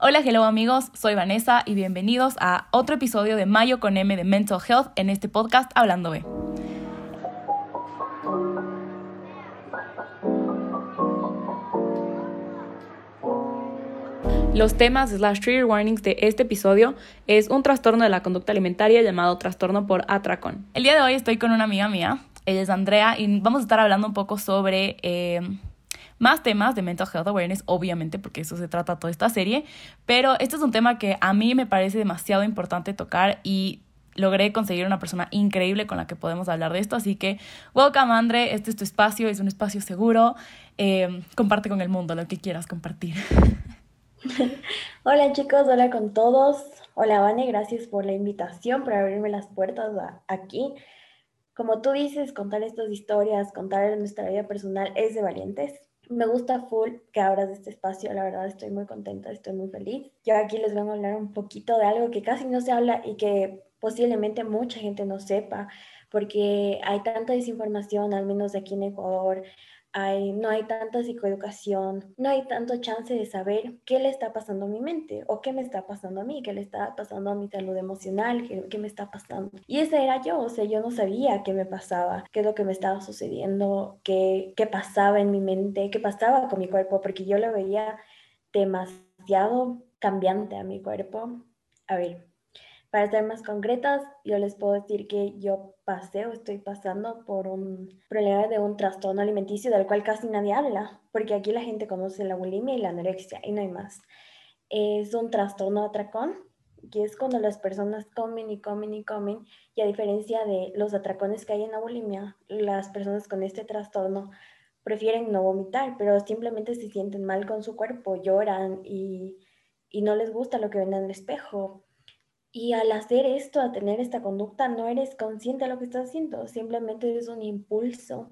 Hola, hello amigos, soy Vanessa y bienvenidos a otro episodio de Mayo con M de Mental Health en este podcast Hablando B. Los temas slash trigger warnings de este episodio es un trastorno de la conducta alimentaria llamado trastorno por atracón. El día de hoy estoy con una amiga mía, ella es Andrea, y vamos a estar hablando un poco sobre eh, más temas de mental health awareness, obviamente, porque eso se trata toda esta serie, pero este es un tema que a mí me parece demasiado importante tocar y logré conseguir una persona increíble con la que podemos hablar de esto. Así que, welcome, Andre. Este es tu espacio, es un espacio seguro. Eh, comparte con el mundo lo que quieras compartir. Hola chicos, hola con todos. Hola Vane, gracias por la invitación, por abrirme las puertas aquí. Como tú dices, contar estas historias, contar nuestra vida personal es de valientes me gusta full que abras este espacio, la verdad estoy muy contenta, estoy muy feliz. Yo aquí les voy a hablar un poquito de algo que casi no se habla y que posiblemente mucha gente no sepa, porque hay tanta desinformación, al menos aquí en Ecuador, no hay tanta psicoeducación, no hay tanto chance de saber qué le está pasando a mi mente o qué me está pasando a mí, qué le está pasando a mi salud emocional, qué, me está pasando. Y ese era yo, o sea, yo no sabía qué me pasaba, qué es lo que me estaba sucediendo, qué, qué pasaba en mi mente, qué pasaba con mi cuerpo, porque yo lo veía demasiado cambiante a mi cuerpo. A ver, para ser más concretas, yo les puedo decir que yo pasé o estoy pasando por un problema de un trastorno alimenticio del cual casi nadie habla, porque aquí la gente conoce la bulimia y la anorexia y no hay más. Es un trastorno atracón, que es cuando las personas comen y comen y comen, y a diferencia de los atracones que hay en la bulimia, las personas con este trastorno prefieren no vomitar, pero simplemente se sienten mal con su cuerpo, lloran y, y no les gusta lo que ven en el espejo y al hacer esto, a tener esta conducta, no eres consciente de lo que estás haciendo, simplemente es un impulso,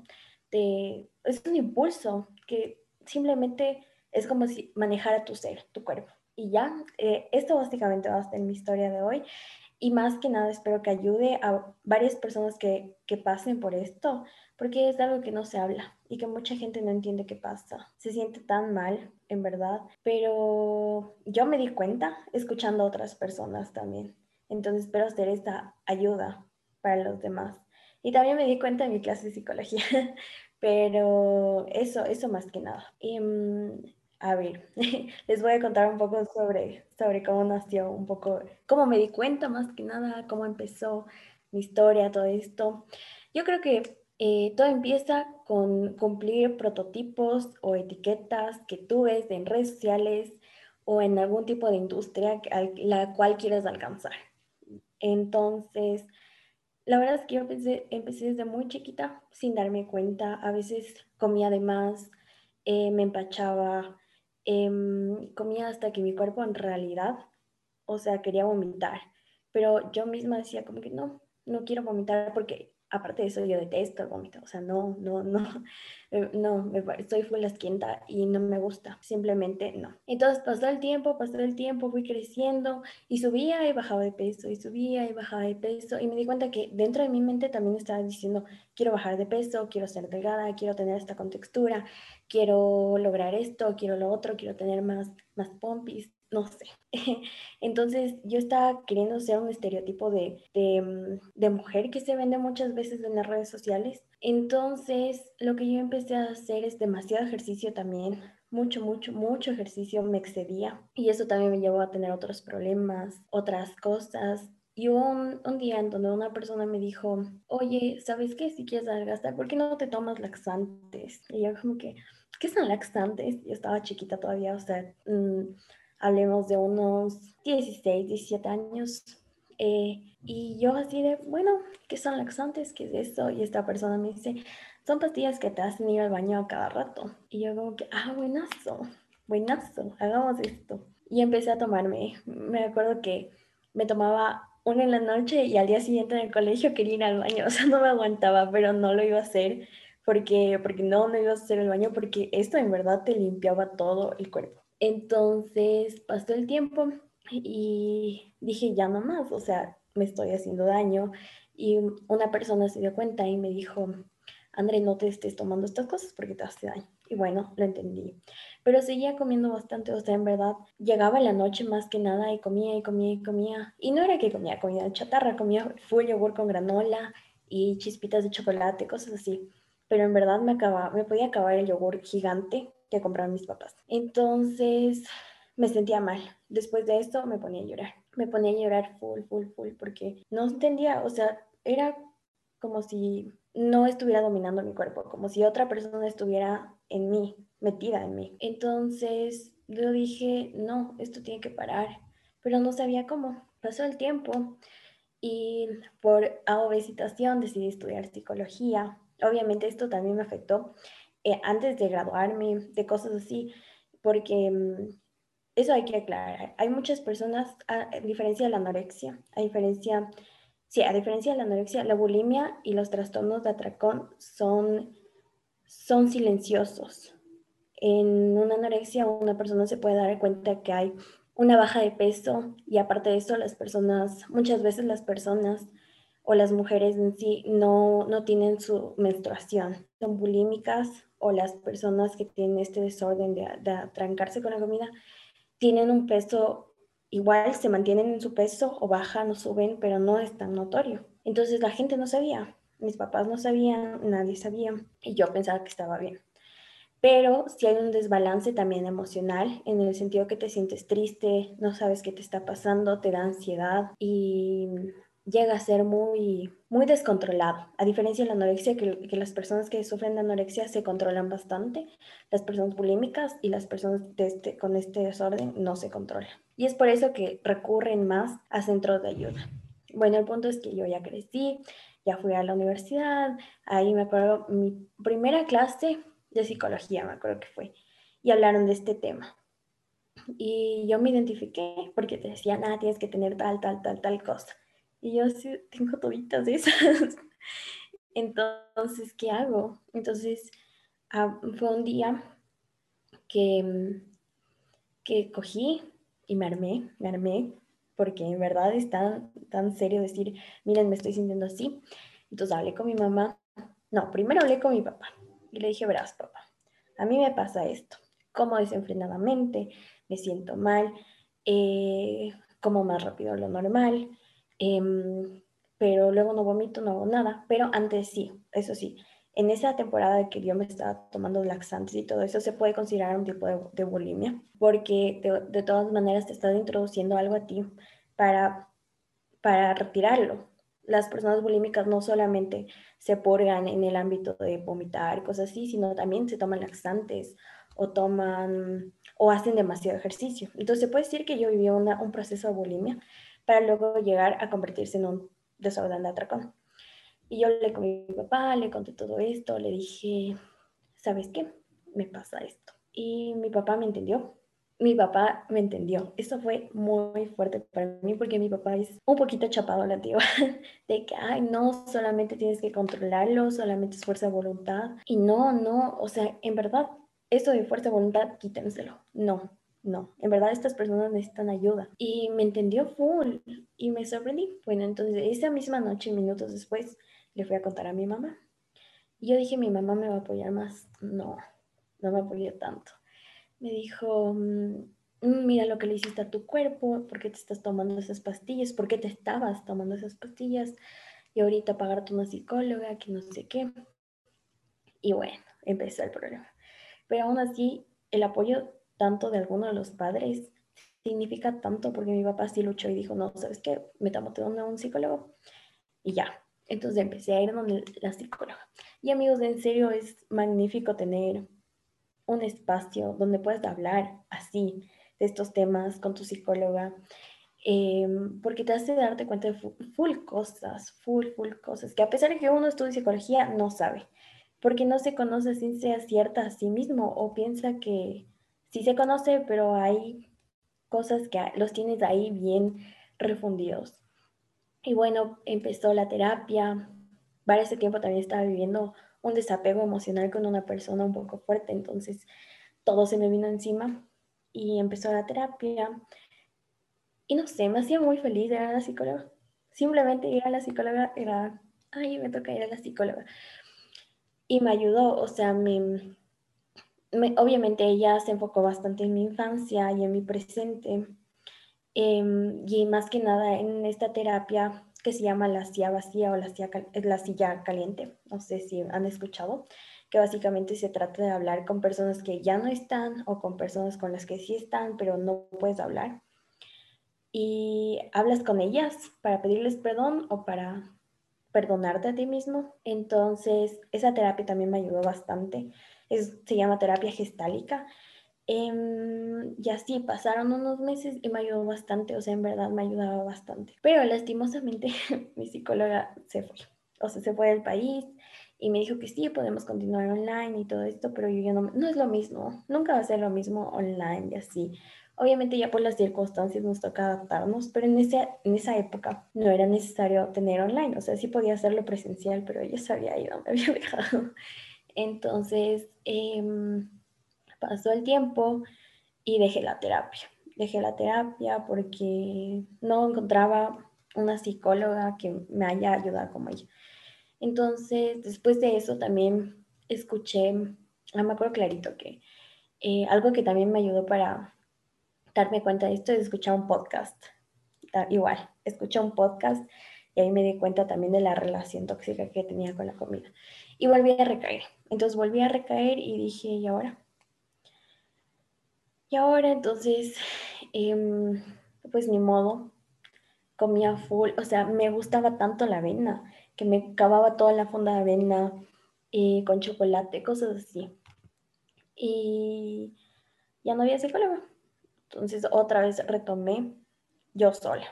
de, es un impulso que simplemente es como si manejara tu ser, tu cuerpo. Y ya, eh, esto básicamente va a ser mi historia de hoy. Y más que nada espero que ayude a varias personas que, que pasen por esto, porque es algo que no se habla y que mucha gente no entiende qué pasa. Se siente tan mal, en verdad, pero yo me di cuenta escuchando a otras personas también. Entonces espero hacer esta ayuda para los demás. Y también me di cuenta en mi clase de psicología, pero eso, eso más que nada. Mm, a ver, les voy a contar un poco sobre, sobre cómo nació, un poco, cómo me di cuenta más que nada, cómo empezó mi historia, todo esto. Yo creo que eh, todo empieza con cumplir prototipos o etiquetas que tú ves en redes sociales o en algún tipo de industria a la cual quieres alcanzar. Entonces, la verdad es que yo empecé, empecé desde muy chiquita sin darme cuenta. A veces comía de más, eh, me empachaba, em, comía hasta que mi cuerpo en realidad, o sea, quería vomitar. Pero yo misma decía como que no, no quiero vomitar porque aparte de eso, yo detesto el vómito, o sea, no, no, no, eh, no, estoy full asquienta y no me gusta, simplemente no. Entonces pasó el tiempo, pasó el tiempo, fui creciendo y subía y bajaba de peso, y subía y bajaba de peso, y me di cuenta que dentro de mi mente también estaba diciendo, quiero bajar de peso, quiero ser delgada, quiero tener esta contextura, quiero lograr esto, quiero lo otro, quiero tener más, más pompis, no sé. Entonces yo estaba queriendo ser un estereotipo de, mm, de, mujer que se vende muchas veces en las redes sociales. Entonces lo que yo empecé a hacer es demasiado ejercicio también. Mucho, mucho, mucho ejercicio me excedía. Y eso también me llevó a tener otros problemas, otras cosas. Y hubo un, un, día en donde una persona me dijo, oye, ¿sabes qué? Si quieres adelgazar, ¿por qué no te tomas laxantes? Y yo como que, ¿qué son laxantes? Yo estaba chiquita todavía, o sea, mm, hablemos de unos 16, 17 años. Eh, y yo así de, bueno, ¿qué son laxantes? ¿Qué es eso? Y esta persona me dice, son pastillas que te hacen ir al baño a cada rato. Y yo como que, ah, buenazo, buenazo, hagamos esto. Y empecé a tomarme, me acuerdo que me tomaba una en la noche y al día siguiente en el colegio quería ir al baño, o sea, no me aguantaba, pero no lo iba a hacer porque, porque no, no iba a hacer el baño porque esto en verdad te limpiaba todo el cuerpo. Entonces pasó el tiempo y dije, ya no más, o sea, me estoy haciendo daño. Y una persona se dio cuenta y me dijo, André, no te estés tomando estas cosas porque te hace daño. Y bueno, lo entendí. Pero seguía comiendo bastante, o sea, en verdad, llegaba la noche más que nada y comía y comía y comía. Y no era que comía comida chatarra, comía full yogur con granola y chispitas de chocolate, cosas así. Pero en verdad me, acababa, me podía acabar el yogur gigante que compraron mis papás. Entonces me sentía mal. Después de esto me ponía a llorar. Me ponía a llorar full, full, full, porque no entendía, o sea, era como si no estuviera dominando mi cuerpo, como si otra persona estuviera en mí, metida en mí. Entonces yo dije, no, esto tiene que parar, pero no sabía cómo. Pasó el tiempo y por obesitación decidí estudiar psicología. Obviamente esto también me afectó eh, antes de graduarme, de cosas así, porque mm, eso hay que aclarar. Hay muchas personas, a, diferencia de la anorexia, a diferencia, sí, a diferencia de la anorexia, la bulimia y los trastornos de atracón son, son silenciosos. En una anorexia una persona se puede dar cuenta que hay una baja de peso y aparte de eso las personas, muchas veces las personas o las mujeres en sí no, no tienen su menstruación, son bulímicas o las personas que tienen este desorden de, de trancarse con la comida tienen un peso igual, se mantienen en su peso o bajan o suben, pero no es tan notorio. Entonces la gente no sabía, mis papás no sabían, nadie sabía y yo pensaba que estaba bien. Pero si hay un desbalance también emocional, en el sentido que te sientes triste, no sabes qué te está pasando, te da ansiedad y llega a ser muy, muy descontrolado. A diferencia de la anorexia, que, que, las personas que sufren de anorexia se controlan bastante, las personas bulímicas y las personas de este, con este desorden no se controlan. Y es por eso que recurren más a centros de ayuda. Bueno, el punto es que yo ya crecí, ya fui a la universidad, ahí me acuerdo mi primera clase de psicología, me acuerdo que fue, y hablaron de este tema. Y yo me identifiqué porque te decían, ah, tienes que tener tal, tal, tal, tal cosa. Y yo sí tengo toditas de esas. Entonces, ¿qué hago? Entonces, ah, fue un día que, que cogí y me armé, me armé, porque en verdad es tan, tan serio decir, miren, me estoy sintiendo así. Entonces hablé con mi mamá. No, primero hablé con mi papá y le dije, verás, papá, a mí me pasa esto. Como desenfrenadamente, me siento mal, eh, como más rápido lo normal, Em, pero luego no vomito, no hago nada. Pero antes sí, eso sí, en esa temporada de que yo me estaba tomando laxantes y todo eso, se puede considerar un tipo de, bulimia, porque de, todas maneras te estás introduciendo algo a ti para, para retirarlo. Las personas bulímicas no solamente se purgan en el ámbito de vomitar, cosas así, sino también se toman laxantes o toman o hacen demasiado ejercicio. Entonces se puede decir que yo viví un proceso de bulimia, para luego llegar a convertirse en un desorden de atracón. Y yo le con mi papá, le conté todo esto, le dije, ¿sabes qué? Me pasa esto. Y mi papá me entendió. Mi papá me entendió. Eso fue muy fuerte para mí porque mi papá es un poquito chapado la tío. de que, ay, no, solamente tienes que controlarlo, solamente es fuerza de voluntad. Y no, no, o sea, en verdad, eso de fuerza de voluntad, quítenselo. No, no, en verdad estas personas necesitan ayuda. Y me entendió full y me sorprendí. Bueno, entonces esa misma noche, minutos después, le fui a contar a mi mamá. Y yo dije, mi mamá me va a apoyar más. No, no me apoyó tanto. Me dijo, mm, mira lo que le hiciste a tu cuerpo, por qué te estás tomando esas pastillas, por qué te estabas tomando esas pastillas, y ahorita pagarte una psicóloga, que no sé qué. Y bueno, empezó el problema. Pero aún así, el apoyo tanto de alguno de los padres significa tanto porque mi papá sí luchó y dijo, no, ¿sabes qué? Metamos a un psicólogo y ya. Entonces empecé a ir donde la psicóloga. Y amigos, en serio es magnífico tener un espacio donde puedas hablar así de estos temas con tu psicóloga, em, porque te hace darte cuenta de full cosas, full, full cosas, que a pesar de que uno estudia psicología, no sabe, porque no se conoce sin sea cierta a sí mismo o piensa que sí se conoce, pero hay cosas que los tienes ahí bien refundidos. Y bueno, empezó la terapia. Para ese tiempo también estaba viviendo un desapego emocional con una persona un poco fuerte, entonces todo se me vino encima y empezó la terapia. Y no sé, me hacía muy feliz ir a la psicóloga. Simplemente ir a la psicóloga era, ay, me toca ir a la psicóloga. Y me ayudó, o sea, me, obviamente ella se enfocó bastante en mi infancia y en mi presente. Em, y más que nada en esta terapia que se llama la silla vacía o la silla, la silla caliente, no sé si han escuchado, que básicamente se trata de hablar con personas que ya no están o con personas con las que sí están, pero no puedes hablar. Y hablas con ellas para pedirles perdón o para perdonarte a ti mismo. Entonces, esa terapia también me ayudó bastante. Se llama terapia gestálica Em, y así pasaron unos meses y me ayudó bastante, o sea, en verdad me ayudaba bastante. Pero lastimosamente mi psicóloga se fue, o sea, se fue del país y me dijo que sí, podemos continuar online y todo esto, pero yo no, no es lo mismo, nunca va a ser lo mismo online y así. Obviamente ya por las circunstancias nos toca adaptarnos, pero en, ese, en esa época no era necesario tener online, o sea, sí podía hacerlo presencial, pero ella se había ido, me había dejado. Entonces, eh, pasó el tiempo y dejé la terapia. Dejé la terapia porque no encontraba una psicóloga que me haya ayudado como ella. Entonces, después de eso también escuché, no me acuerdo clarito que eh, algo que también me ayudó para darme cuenta de esto es escuchar un podcast. igual, escuché un podcast y ahí me di cuenta también de la relación tóxica que tenía con la comida. Y volví a recaer. Entonces volví a recaer y dije, ¿y ahora? Y ahora entonces, em, pues ni modo, comía full, o sea, me gustaba tanto la avena, que me cavaba toda la fonda de avena eh, con chocolate, cosas así. Y ya no había psicóloga. Entonces otra vez retomé yo sola.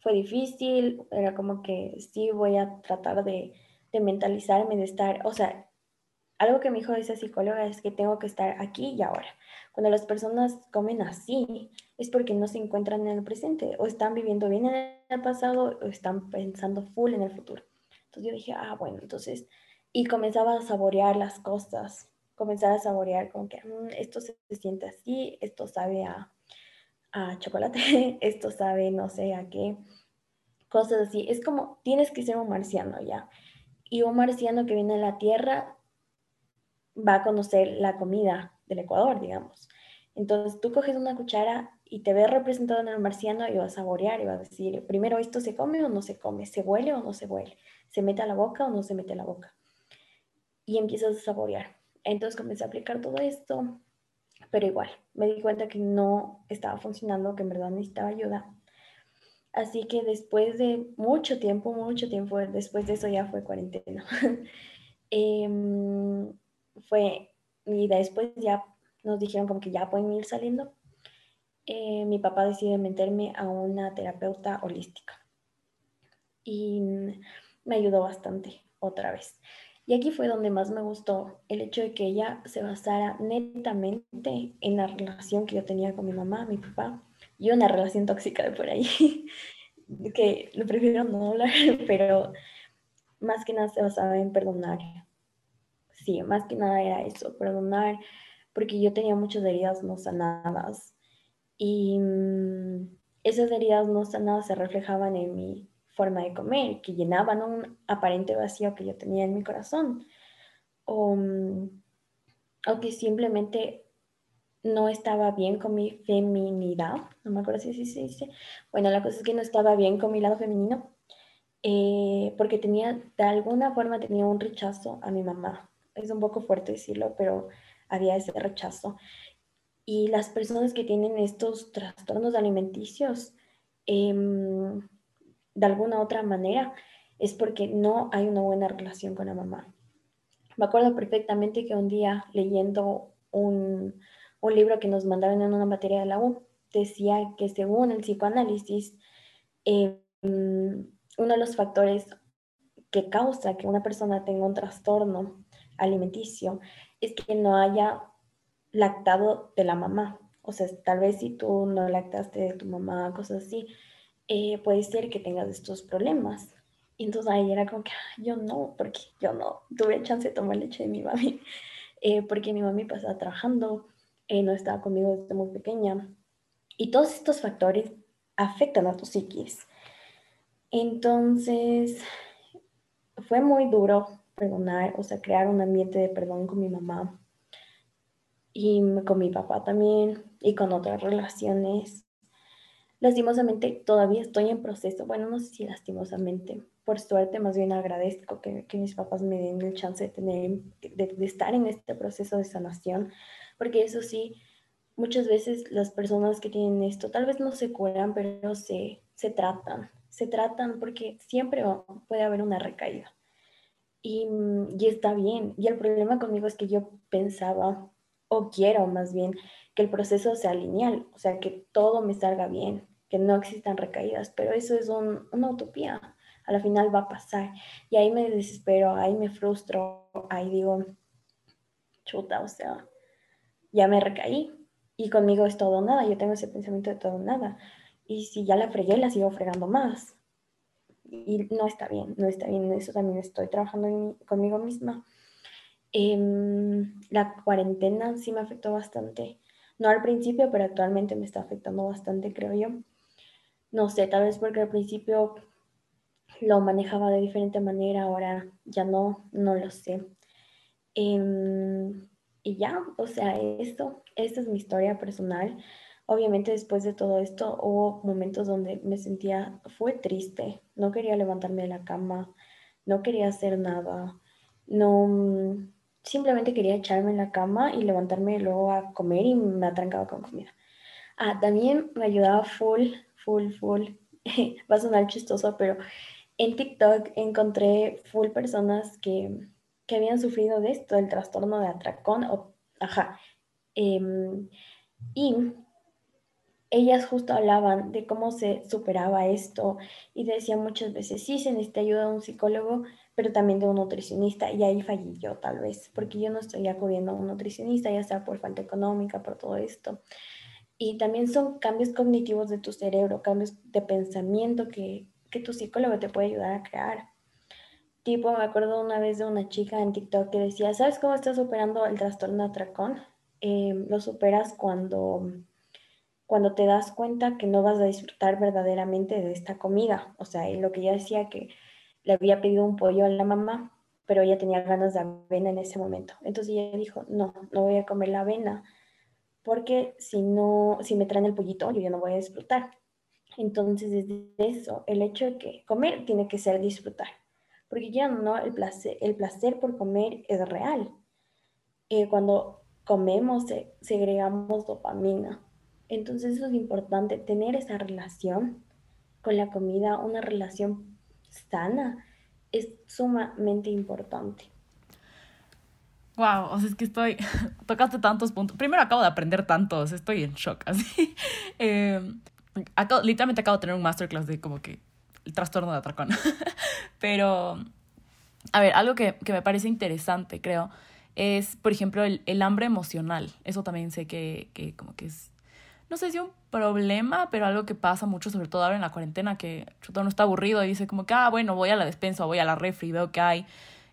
Fue difícil, era como que sí voy a tratar de, de mentalizarme, de estar, o sea, algo que me dijo esa psicóloga es que tengo que estar aquí y ahora. Cuando las personas comen así, es porque no se encuentran en el presente, o están viviendo bien en el pasado, o están pensando full en el futuro. Entonces yo dije, ah, bueno, entonces, y comenzaba a saborear las cosas, comenzaba a saborear como que mm, esto se, siente así, esto sabe a, a chocolate, esto sabe no sé a qué, cosas así. Es como, tienes que ser un marciano ya. Y un marciano que viene a la Tierra va a conocer la comida del Ecuador, digamos. Entonces tú coges una cuchara y te ves representado en el marciano y vas a saborear y vas a decir, primero esto se come o no se come, se huele o no se huele, se mete a la boca o no se mete a la boca. Y empiezas a saborear. Entonces comencé a aplicar todo esto, pero igual, me di cuenta que no estaba funcionando, que en verdad necesitaba ayuda. Así que después de mucho tiempo, mucho tiempo, después de eso ya fue cuarentena. Em, fue y después ya nos dijeron como que ya pueden ir saliendo. Eh, mi papá decide meterme a una terapeuta holística y me ayudó bastante otra vez. Y aquí fue donde más me gustó el hecho de que ella se basara netamente en la relación que yo tenía con mi mamá, mi papá, y una relación tóxica de por ahí, que lo prefiero no hablar, pero más que nada se basaba en perdonar, sí, más que nada era eso, perdonar, porque yo tenía muchas heridas no sanadas y mm, esas heridas no sanadas se reflejaban en mi forma de comer, que llenaban un aparente vacío que yo tenía en mi corazón, o, o que simplemente no estaba bien con mi feminidad, no me acuerdo si se dice, bueno, la cosa es que no estaba bien con mi lado femenino, eh, porque tenía, de alguna forma tenía un rechazo a mi mamá, es un poco fuerte decirlo, pero había ese rechazo. Y las personas que tienen estos trastornos alimenticios, em, de alguna otra manera, es porque no hay una buena relación con la mamá. Me acuerdo perfectamente que un día leyendo un, un libro que nos mandaron en una materia de la U, decía que según el psicoanálisis, em, uno de los factores que causa que una persona tenga un trastorno alimenticio es que no haya lactado de la mamá. O sea, tal vez si tú no lactaste de tu mamá, cosas así, eh, puede ser que tengas estos problemas. Y entonces ahí era como que yo no, porque yo no tuve chance de tomar leche de mi mami, eh, porque mi mami pasaba trabajando, eh, no estaba conmigo desde muy pequeña. Y todos estos factores afectan a tu psiquis. Entonces, fue muy duro perdonar, o sea, crear un ambiente de perdón con mi mamá. y con mi papá también y con otras relaciones. Lastimosamente todavía estoy en proceso, bueno, no sé si lastimosamente, por suerte más bien agradezco que, que mis papás me den el chance de, tener, de, de estar en este proceso de sanación, porque eso sí, muchas veces las personas que tienen esto tal vez no se curan, pero se, se tratan, se tratan porque siempre puede haber una recaída. Y, y, está bien. Y el problema conmigo es que yo pensaba, o quiero más bien, que el proceso sea lineal, o sea, que todo me salga bien, que no existan recaídas, pero eso es un, una utopía. A la final va a pasar. Y ahí me desespero, ahí me frustro, ahí digo, chuta, o sea, ya me recaí. Y conmigo es todo nada, yo tengo ese pensamiento de todo nada. Y si ya la fregué, la sigo fregando más. Y no está bien, no está bien. Eso también estoy trabajando conmigo misma. Eh, la cuarentena sí me afectó bastante. No al principio, pero actualmente me está afectando bastante, creo yo. No sé, tal vez porque al principio lo manejaba de diferente manera, ahora ya no, no lo sé. Eh, y ya, o sea, esto, esta es mi historia personal. Obviamente después de todo esto hubo momentos donde me sentía, fue triste, no quería levantarme de la cama, no quería hacer nada, no, simplemente quería echarme en la cama y levantarme luego a comer y me atrancaba con comida. Ah, también me ayudaba full, full, full, va a sonar chistoso, pero en TikTok encontré full personas que, que habían sufrido de esto, del trastorno de atracón, o, ajá, eh, y ellas justo hablaban de cómo se superaba esto y decían muchas veces, sí, se necesita ayuda de un psicólogo, pero también de un nutricionista. Y ahí fallé yo tal vez, porque yo no estoy acudiendo a un nutricionista, ya sea por falta económica, por todo esto. Y también son cambios cognitivos de tu cerebro, cambios de pensamiento que, que tu psicólogo te puede ayudar a crear. Tipo, me acuerdo una vez de una chica en TikTok que decía, ¿sabes cómo estás superando el trastorno atracón? Eh, lo superas cuando cuando te das cuenta que no vas a disfrutar verdaderamente de esta comida. O sea, lo que ella decía que le había pedido un pollo a la mamá, pero ella tenía ganas de avena en ese momento. Entonces ella dijo, no, no voy a comer la avena, porque si no, si me traen el pollito, yo ya no voy a disfrutar. Entonces, desde eso, el hecho de que comer tiene que ser disfrutar, porque ya no, el placer, el placer por comer es real. Eh, cuando comemos, segregamos dopamina, entonces eso es importante, tener esa relación con la comida, una relación sana, es sumamente importante. Wow, o sea, es que estoy, tocaste tantos puntos. Primero acabo de aprender tantos, estoy en shock, así. Eh, acabo, literalmente acabo de tener un masterclass de como que el trastorno de atracón. Pero, a ver, algo que, que, me parece interesante, creo, es, por ejemplo, el, el hambre emocional. Eso también sé que, que como que es no sé si un problema, pero algo que pasa mucho, sobre todo ahora en la cuarentena, que uno está aburrido y dice como que, ah, bueno, voy a la despensa, voy a la refri, veo que hay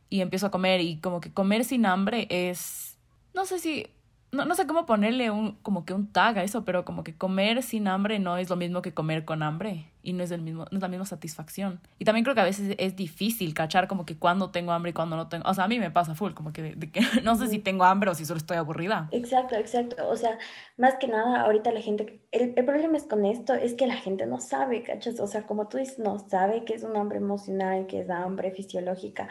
y empiezo a comer y como que comer sin hambre es, no sé si no, no sé cómo ponerle un, como que un tag a eso, pero como que comer sin hambre no es lo mismo que comer con hambre y no es, el mismo, no es la misma satisfacción. Y también creo que a veces es difícil cachar como que cuando tengo hambre y cuando no tengo. O sea, a mí me pasa full, como que, de, que no sé si tengo hambre o si solo estoy aburrida. Exacto, exacto. O sea, más que nada, ahorita la gente. El, el problema es con esto, es que la gente no sabe, ¿cachas? O sea, como tú dices, no sabe que es un hambre emocional, que es hambre fisiológica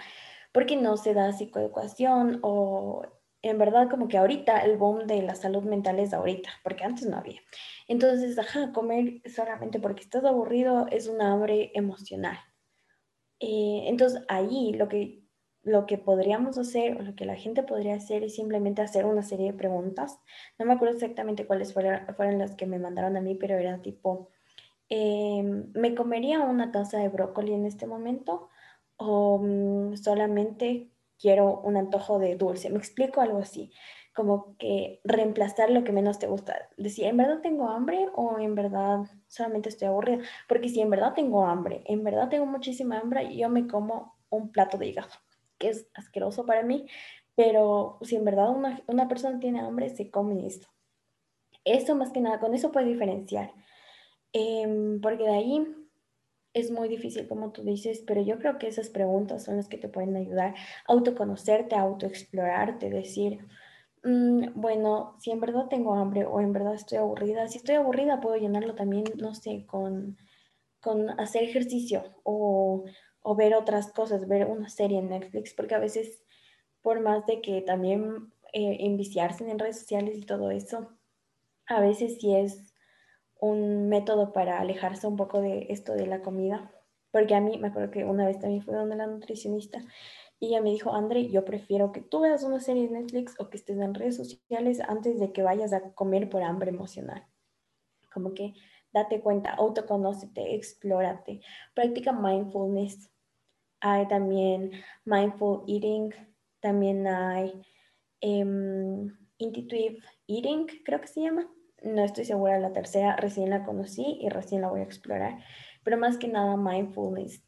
porque no se da psicoeducación o en verdad como que ahorita el boom de la salud mental es ahorita, porque antes no había. Entonces, ajá, comer solamente porque estás aburrido es una hambre emocional. Eh, entonces, ahí lo que, lo que podríamos hacer o lo que la gente podría hacer es simplemente hacer una serie de preguntas. No me acuerdo exactamente cuáles fueron, fueron las que me mandaron a mí, pero era tipo, em, ¿me comería una taza de brócoli en este momento? ¿O mm, solamente quiero un antojo de dulce. Me explico algo así, como que reemplazar lo que menos te gusta. Decir, ¿en verdad tengo hambre o en verdad solamente estoy aburrida? Porque si en verdad tengo hambre, en verdad tengo muchísima hambre, yo me como un plato de hígado, que es asqueroso para mí, pero si en verdad una, una persona tiene hambre, se come esto. Eso más que nada, con eso puede diferenciar. Eh, porque de ahí es muy difícil, como tú dices, pero yo creo que esas preguntas son las que te pueden ayudar a autoconocerte, a autoexplorarte, decir, Mm, bueno, si en verdad tengo hambre o en verdad estoy aburrida, si estoy aburrida puedo llenarlo también, no sé, con, con hacer ejercicio o, o ver otras cosas, ver una serie en Netflix, porque a veces, por más de que también eh, enviciarse en redes sociales y todo eso, a veces sí es un método para alejarse un poco de esto de la comida. Porque a mí, me acuerdo que una vez también fui donde la nutricionista y ella me dijo, André, yo prefiero que tú veas una serie de Netflix o que estés en redes sociales antes de que vayas a comer por hambre emocional. Como que date cuenta, autoconócete, explórate, practica mindfulness. Hay también mindful eating, también hay um, intuitive eating, creo que se llama. No estoy segura, la tercera recién la conocí y recién la voy a explorar, pero más que nada mindfulness,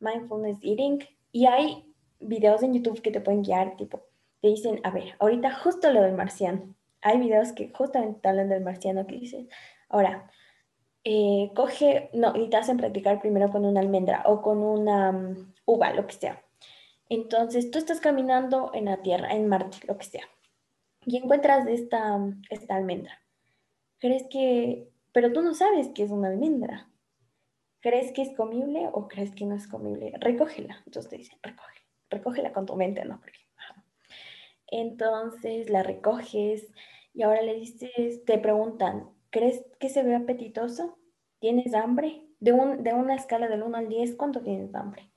mindfulness eating. Y hay videos en YouTube que te pueden guiar, tipo, te dicen, a ver, ahorita justo lo del marciano. Hay videos que justamente hablan del marciano que dicen, ahora, eh, coge, no, y te hacen practicar primero con una almendra o con una mm, uva, lo que sea. Entonces, tú estás caminando en la Tierra, en Marte, lo que sea, y encuentras esta, esta almendra. ¿Crees que, pero tú no sabes que es una almendra? ¿Crees que es comible o crees que no es comible? Recógela. Entonces te dicen, recoge recógela con tu mente, ¿no? Entonces la recoges y ahora le dices, te preguntan, ¿crees que se ve apetitoso? ¿Tienes hambre? De, un, de una escala del 1 al 10, ¿cuánto tienes hambre?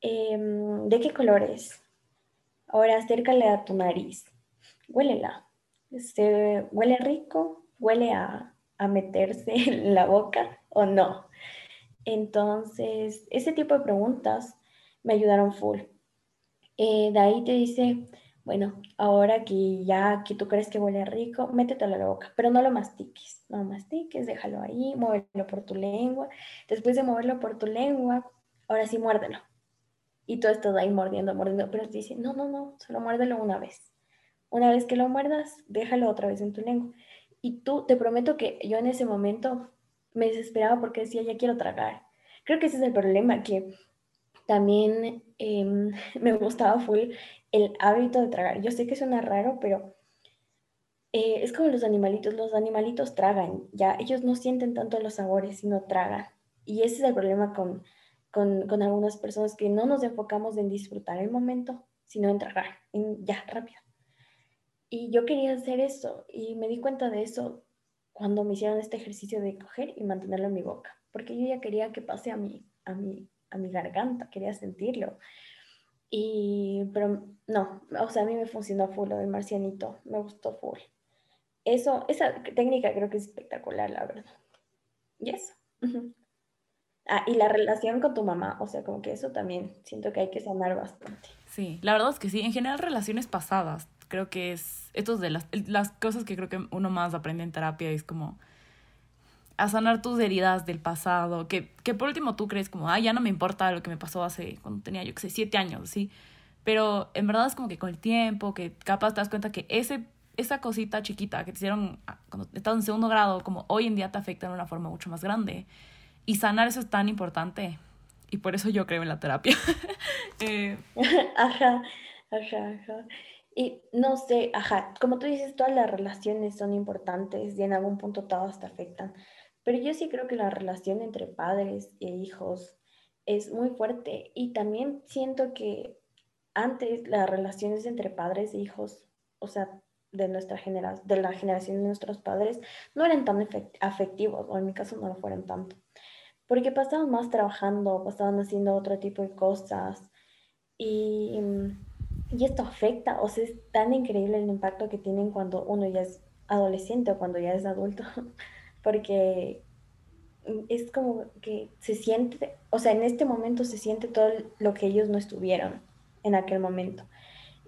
Em, ¿De qué color es? Ahora acércale a tu nariz. Huélela. ¿Se huele rico? ¿Huele a, a meterse en la boca o no? Entonces, ese tipo de preguntas me ayudaron full. Eh, de ahí te dice, bueno, ahora que ya que tú crees que huele rico, métetelo a la boca, pero no lo mastiques, no lo mastiques, déjalo ahí, muévelo por tu lengua. Después de moverlo por tu lengua, ahora sí muérdelo. Y tú estás ahí mordiendo, mordiendo, pero te dice, no, no, no, solo muérdelo una vez. Una vez que lo muerdas, déjalo otra vez en tu lengua. Y tú, te prometo que yo en ese momento me desesperaba porque decía, ya quiero tragar. Creo que ese es el problema, que también em, me gustaba full el hábito de tragar. Yo sé que suena raro, pero eh, es como los animalitos. Los animalitos tragan, ya ellos no sienten tanto los sabores, sino tragan. Y ese es el problema con, con, algunas personas que no nos enfocamos en disfrutar el momento, sino en tragar, ya, rápido. Y yo quería hacer eso y me di cuenta de eso cuando me hicieron este ejercicio de coger y mantenerlo en mi boca, porque yo ya quería que pase a mi, a mi, a mi garganta, quería sentirlo. Y, pero no, o sea, a mí me funcionó full lo del marcianito, me gustó full. Eso, esa técnica creo que es espectacular, la verdad. Y eso. Ah, y la relación con tu mamá, o sea, como que eso también siento que hay que sanar bastante. Sí, la verdad es que sí, en general relaciones pasadas, creo que es, esto de las, las cosas que creo que uno más aprende en terapia es como a sanar tus heridas del pasado, que, que por último tú crees como, ah, ya no me importa lo que me pasó hace, cuando tenía, yo qué sé, siete años, ¿sí? Pero en verdad es como que con el tiempo, que capaz te das cuenta que ese, esa cosita chiquita que te hicieron cuando estabas en segundo grado, como hoy en día te afecta de una forma mucho más grande. Y sanar eso es tan importante. Y por eso yo creo en la terapia. eh. Ajá, ajá, ajá. Y no sé, ajá, como tú dices, todas las relaciones son importantes y en algún punto todas te afectan. Pero yo sí creo que la relación entre padres e hijos es muy fuerte y también siento que antes las relaciones entre padres e hijos, o sea, de nuestra generación, de la generación de nuestros padres, no eran tan afectivos, o en mi caso no lo fueron tanto, porque pasaban más trabajando, pasaban haciendo otro tipo de cosas y, y esto afecta, o sea, es tan increíble el impacto que tienen cuando uno ya es adolescente o cuando ya es adulto. porque es como que se siente, o sea, en este momento se siente todo lo que ellos no estuvieron en aquel momento.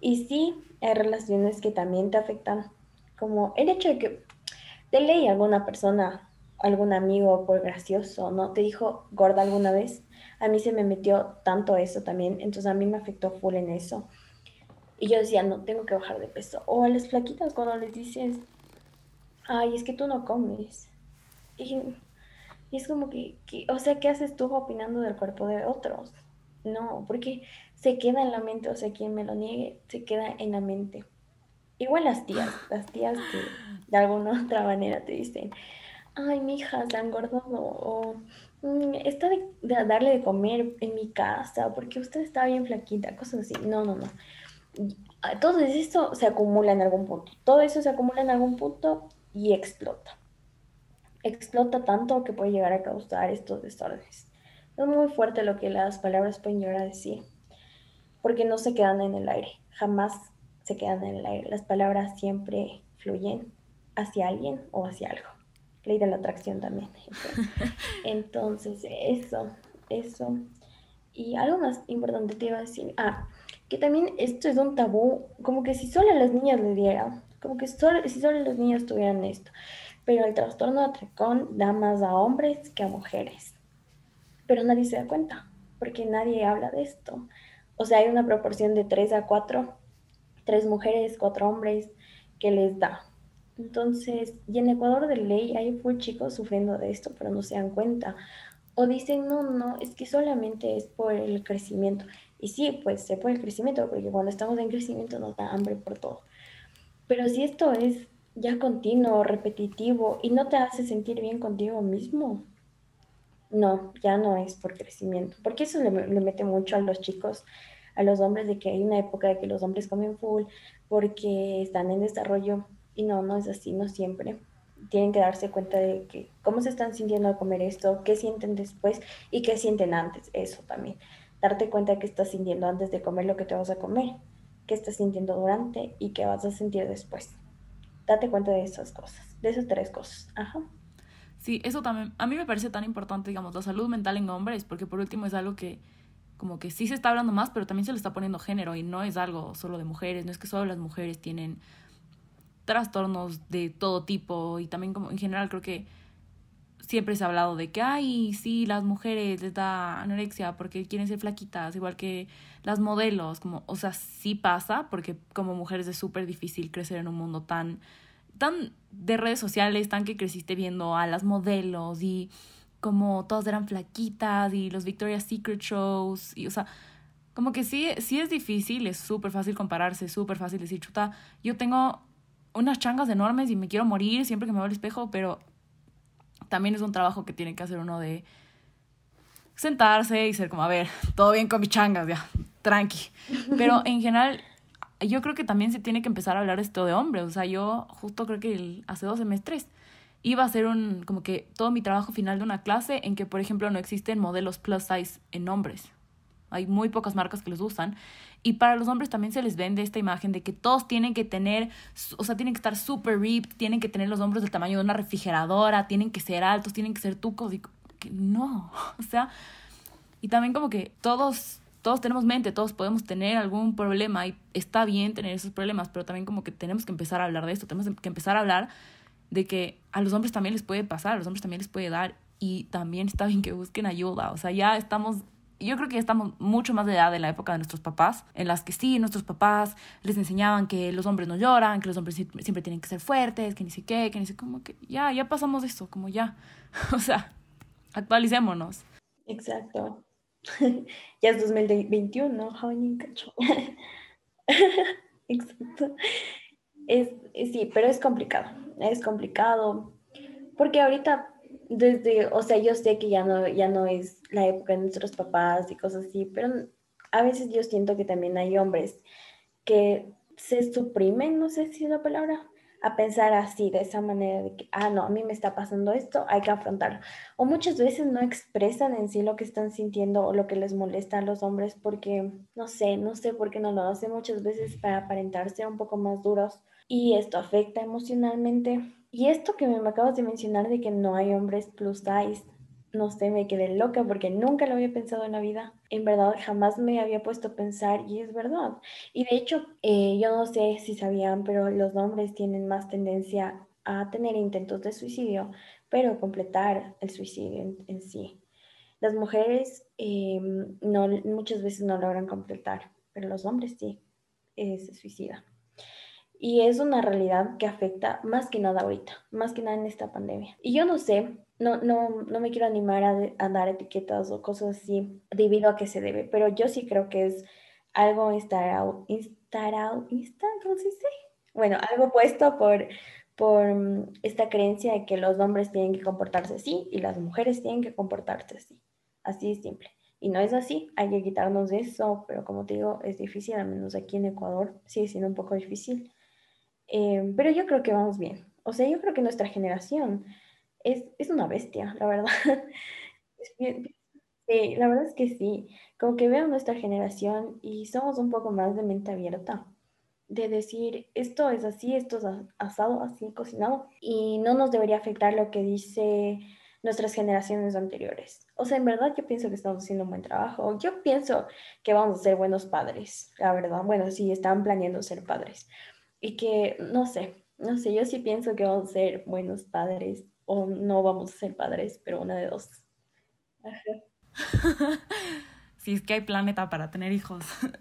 Y sí, hay relaciones que también te afectan, como el hecho de que de ley alguna persona, algún amigo por gracioso, ¿no? Te dijo gorda alguna vez. A mí se me metió tanto eso también, entonces a mí me afectó full en eso. Y yo decía, no, tengo que bajar de peso. O a las flaquitas cuando les dices, ay, es que tú no comes. Y, es como que, o sea, ¿qué haces tú opinando del cuerpo de otros? No, porque se queda en la mente, o sea, quien me lo niegue, se queda en la mente. Igual las tías, las tías que de alguna otra manera te dicen, ay, mi hija se ha engordado o mm, está de, de darle de comer en mi casa porque usted está bien flaquita, cosas así. No, no, no. Todo eso se acumula en algún punto. Todo eso se acumula en algún punto y explota. Explota tanto que puede llegar a causar estos desórdenes. Es muy fuerte lo que las palabras pueden llegar a decir, porque no se quedan en el aire, jamás se quedan en el aire. Las palabras siempre fluyen hacia alguien o hacia algo. Ley de la atracción también. Entonces, eso, eso. Y algo más importante te iba a decir. Ah, que también esto es un tabú, como que si solo las niñas le dieran, como que solo, si solo las niñas tuvieran esto. Pero el trastorno de atracón da más a hombres que a mujeres. Pero nadie se da cuenta, porque nadie habla de esto. O sea, hay una proporción de 3 a 4, 3 mujeres, 4 hombres, que les da. Entonces, y en Ecuador de ley hay full chicos sufriendo de esto, pero no se dan cuenta. O dicen, no, no, es que solamente es por el crecimiento. Y sí, pues se por el crecimiento, porque cuando estamos en crecimiento nos da hambre por todo. Pero si esto es ya continuo, repetitivo y no te hace sentir bien contigo mismo, no, ya no es por crecimiento. Porque eso le, le mete mucho a los chicos, a los hombres, de que hay una época de que los hombres comen full porque están en desarrollo. Y no, no es así, no siempre tienen que darse cuenta de que cómo se están sintiendo al comer esto, qué sienten después y qué sienten antes, eso también. Darte cuenta de qué estás sintiendo antes de comer lo que te vas a comer, qué estás sintiendo durante y qué vas a sentir después. Date cuenta de esas cosas, de esas tres cosas. Ajá. Sí, eso también, a mí me parece tan importante, digamos, la salud mental en hombres, porque por último es algo que como que sí se está hablando más, pero también se le está poniendo género y no es algo solo de mujeres, no es que solo las mujeres tienen trastornos de todo tipo y también como en general creo que siempre se ha hablado de que, ay, sí, las mujeres les da anorexia porque quieren ser flaquitas, igual que las modelos, como, o sea, sí pasa porque como mujeres es súper difícil crecer en un mundo tan, tan de redes sociales, tan que creciste viendo a las modelos y como todas eran flaquitas y los Victoria's Secret shows y, o sea, como que sí, sí es difícil, es súper fácil compararse, súper fácil decir, chuta, yo tengo unas changas enormes y me quiero morir siempre que me veo al espejo, pero también es un trabajo que tiene que hacer uno de sentarse y ser como, a ver, todo bien con mis changas, ya, tranqui. Pero en general, yo creo que también se tiene que empezar a hablar esto de hombres. O sea, yo justo creo que hace dos semestres iba a hacer un, como que todo mi trabajo final de una clase en que, por ejemplo, no existen modelos plus size en hombres. Hay muy pocas marcas que los usan. Y para los hombres también se les vende esta imagen de que todos tienen que tener, o sea, tienen que estar super ripped, tienen que tener los hombros del tamaño de una refrigeradora, tienen que ser altos, tienen que ser tucos. Y que no, o sea, y también como que todos, todos tenemos mente, todos podemos tener algún problema y está bien tener esos problemas, pero también como que tenemos que empezar a hablar de esto, tenemos que empezar a hablar de que a los hombres también les puede pasar, a los hombres también les puede dar y también está bien que busquen ayuda, o sea, ya estamos yo creo que ya estamos mucho más de edad de la época de nuestros papás, en las que sí, nuestros papás les enseñaban que los hombres no lloran, que los hombres siempre tienen que ser fuertes, que ni sé qué, que ni sé cómo, que ya, ya pasamos eso, como ya. o sea, actualicémonos. Exacto. ya es 2021, ¿no? Exacto. Es, sí, pero es complicado, es complicado, porque ahorita desde, o sea, yo sé que ya no, ya no es la época de nuestros papás y cosas así, pero a veces yo siento que también hay hombres que se suprimen, no sé si es la palabra, a pensar así, de esa manera de que, ah, no, a mí me está pasando esto, hay que afrontarlo. O muchas veces no expresan en sí lo que están sintiendo o lo que les molesta a los hombres porque, no sé, no sé por qué no lo hacen muchas veces para aparentar ser un poco más duros y esto afecta emocionalmente y esto que me acabas de mencionar de que no hay hombres plus size, no sé, me quedé loca porque nunca lo había pensado en la vida. En verdad, jamás me había puesto a pensar y es verdad. Y de hecho, eh, yo no sé si sabían, pero los hombres tienen más tendencia a tener intentos de suicidio, pero completar el suicidio en, sí. Las mujeres em, no, muchas veces no logran completar, pero los hombres sí eh, se suicidan. Y es una realidad que afecta más que nada ahorita, más que nada en esta pandemia. Y yo no sé, no, no, no me quiero animar a, dar etiquetas o cosas así debido a qué se debe, pero yo sí creo que es algo instalado, instalado, ¿cómo se dice? bueno, algo puesto por, por mm, esta creencia de que los hombres tienen que comportarse así y las mujeres tienen que comportarse así. Así de simple. Y no es así, hay que quitarnos de eso, pero como te digo, es difícil, al menos aquí en Ecuador sigue siendo un poco difícil. Eh, pero yo creo que vamos bien. O sea, yo creo que nuestra generación es, es una bestia, la verdad. Sí, la verdad es que sí. Como que veo nuestra generación y somos un poco más de mente abierta. De decir, esto es así, esto es asado, así cocinado. Y no nos debería afectar lo que dice nuestras generaciones anteriores. O sea, en verdad yo pienso que estamos haciendo un buen trabajo. Yo pienso que vamos a ser buenos padres, la verdad. Bueno, sí, están planeando ser padres. Y que, no sé, no sé, yo sí pienso que vamos a ser buenos padres o no vamos a ser padres, pero una de dos. si es que hay planeta para tener hijos.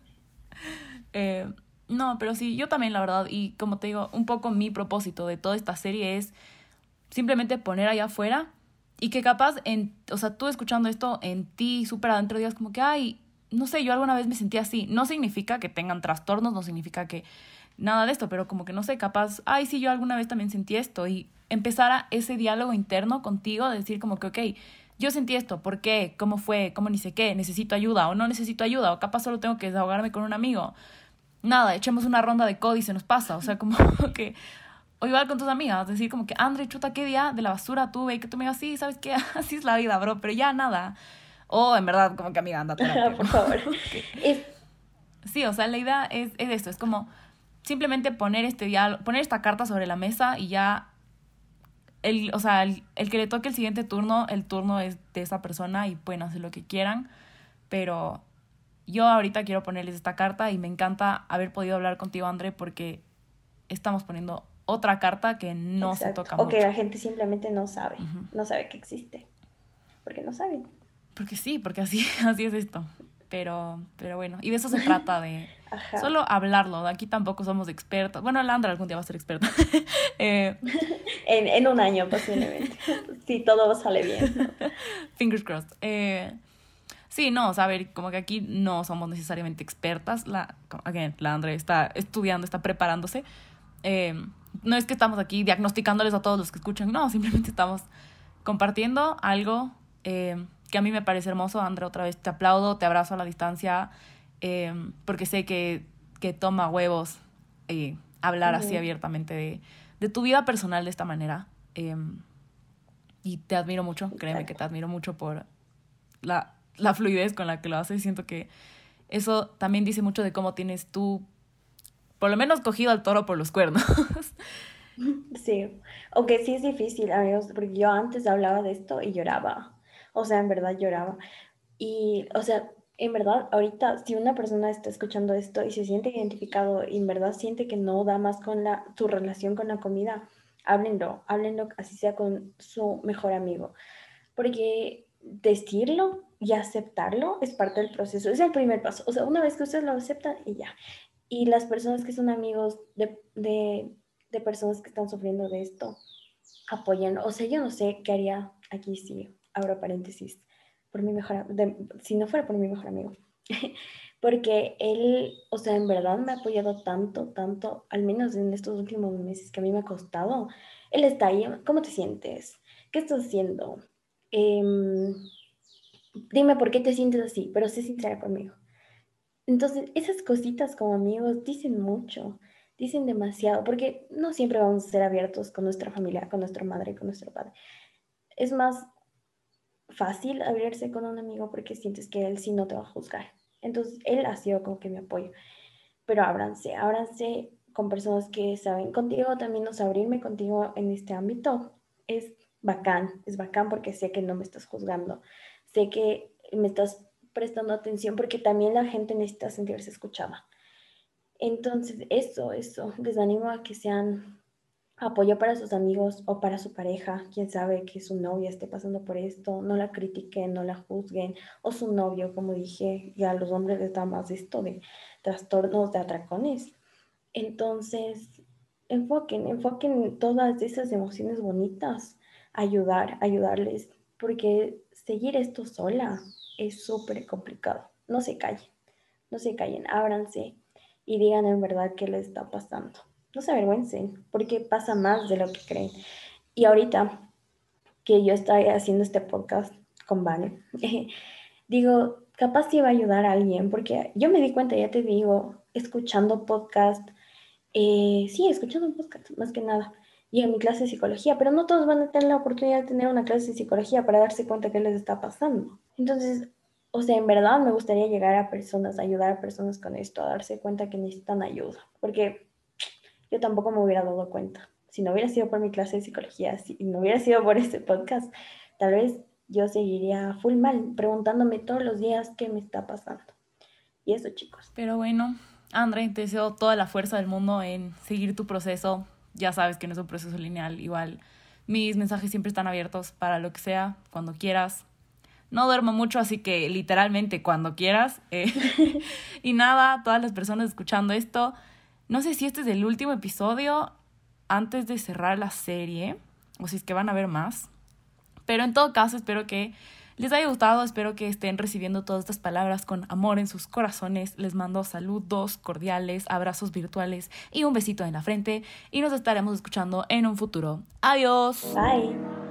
Eh, no, pero sí, yo también, la verdad, y como te digo, un poco mi propósito de toda esta serie es simplemente poner allá afuera y que capaz, en, o sea, tú escuchando esto en ti, súper adentro, digas como que, ay, no sé, yo alguna vez me sentí así. No significa que tengan trastornos, no significa que nada de esto, pero como que no sé, capaz, ay, sí, yo alguna vez también sentí esto y empezar a ese diálogo interno contigo, decir como que, ok, yo sentí esto, ¿por qué? ¿Cómo fue? ¿Cómo ni sé qué? ¿Necesito ayuda o no necesito ayuda? ¿O capaz solo tengo que desahogarme con un amigo? Nada, echemos una ronda de código y se nos pasa, o sea, como que... O igual con tus amigas, decir como que, Andre, chuta, ¿qué día de la basura tuve? Y que tú me digas, sí, ¿sabes qué? Así es la vida, bro, pero ya nada. O en verdad, como que, amiga, anda. Por favor. Sí, o sea, la idea es, es esto, es como simplemente poner este diálogo, poner esta carta sobre la mesa y ya el, o sea, el, que le toque el siguiente turno, el turno es de esa persona y pueden hacer lo que quieran, pero yo ahorita quiero ponerles esta carta y me encanta haber podido hablar contigo, André, porque estamos poniendo otra carta que no se toca o que la gente simplemente no sabe, no sabe que existe, porque no saben. Porque sí, porque así, así es esto. Pero, pero bueno, y de eso se trata, de solo hablarlo. Aquí tampoco somos expertos. Bueno, Landra algún día va a ser experta. Eh, en, en, un año posiblemente. si todo sale bien. Fingers crossed. Eh, sí, no, o sea, a ver, como que aquí no somos necesariamente expertas. La, again, la Andre está estudiando, está preparándose. Eh, no es que estamos aquí diagnosticándoles a todos los que escuchan, no, simplemente estamos compartiendo algo que a mí me parece hermoso. Andrea, otra vez te aplaudo, te abrazo a la distancia, eh, porque sé que, que toma huevos eh, hablar así abiertamente de, de, tu vida personal de esta manera. Eh, y te admiro mucho, créeme que te admiro mucho por la, la fluidez con la que lo haces. Siento que eso también dice mucho de cómo tienes tú, por lo menos, cogido al toro por los cuernos. Sí, aunque sí es difícil, amigos, porque yo antes hablaba de esto y lloraba o sea, en verdad lloraba. Y, o sea, en verdad, ahorita, si una persona está escuchando esto y se siente identificado y en verdad siente que no da más con la, su relación con la comida, háblenlo, háblenlo así sea con su mejor amigo. Porque decirlo y aceptarlo es parte del proceso, es el primer paso. O sea, una vez que ustedes lo aceptan y ya. Y las personas que son amigos de, de, personas que están sufriendo de esto, apoyan. O sea, yo no sé qué haría aquí sí abro paréntesis, por mi mejor, si no fuera por mi mejor amigo, porque él, o sea, en verdad me ha apoyado tanto, tanto, al menos en estos últimos meses que a mí me ha costado. Él está ahí, ¿cómo te sientes? ¿Qué estás haciendo? Em, dime por qué te sientes así, pero sé sincera conmigo. Entonces, esas cositas como amigos dicen mucho, dicen demasiado, porque no siempre vamos a ser abiertos con nuestra familia, con nuestra madre, con nuestro padre. Es más, fácil abrirse con un amigo porque sientes que él sí no te va a juzgar. Entonces, él ha sido como que mi apoyo. Pero ábranse, ábranse con personas que saben contigo, también nos abrirme contigo en este ámbito es bacán, es bacán porque sé que no me estás juzgando, sé que me estás prestando atención porque también la gente necesita sentirse escuchada. Entonces, eso, eso, les animo a que sean apoyo para sus amigos o para su pareja, quién sabe que su novia esté pasando por esto, no la critiquen, no la juzguen, o su novio, como dije, ya a los hombres les da más esto de trastornos de atracones. Entonces, enfoquen, enfoquen todas esas emociones bonitas, ayudar, ayudarles, porque seguir esto sola es súper complicado. No se callen, no se callen, ábranse y digan en verdad qué les está pasando no se avergüencen, porque pasa más de lo que creen. Y ahorita que yo estoy haciendo este podcast con Vane, digo, capaz iba a ayudar a alguien, porque yo me di cuenta, ya te digo, escuchando podcast, eh, sí, escuchando podcast, más que nada, y en mi clase de psicología, pero no todos van a tener la oportunidad de tener una clase de psicología para darse cuenta qué les está pasando. Entonces, o sea, en verdad me gustaría llegar a personas, ayudar a personas con esto, a darse cuenta que necesitan ayuda, porque yo tampoco me hubiera dado cuenta. Si no hubiera sido por mi clase de psicología, si no hubiera sido por este podcast, tal vez yo seguiría full mal, preguntándome todos los días qué me está pasando. Y eso, chicos. Pero bueno, André, te deseo toda la fuerza del mundo en seguir tu proceso. Ya sabes que no es un proceso lineal. Igual, mis mensajes siempre están abiertos para lo que sea, cuando quieras. No duermo mucho, así que literalmente cuando quieras. Eh. y nada, todas las personas escuchando esto, no sé si este es el último episodio antes de cerrar la serie, o si es que van a ver más. Pero en todo caso, espero que les haya gustado, espero que estén recibiendo todas estas palabras con amor en sus corazones. Les mando saludos cordiales, abrazos virtuales y un besito en la frente y nos estaremos escuchando en un futuro. Adiós. Bye.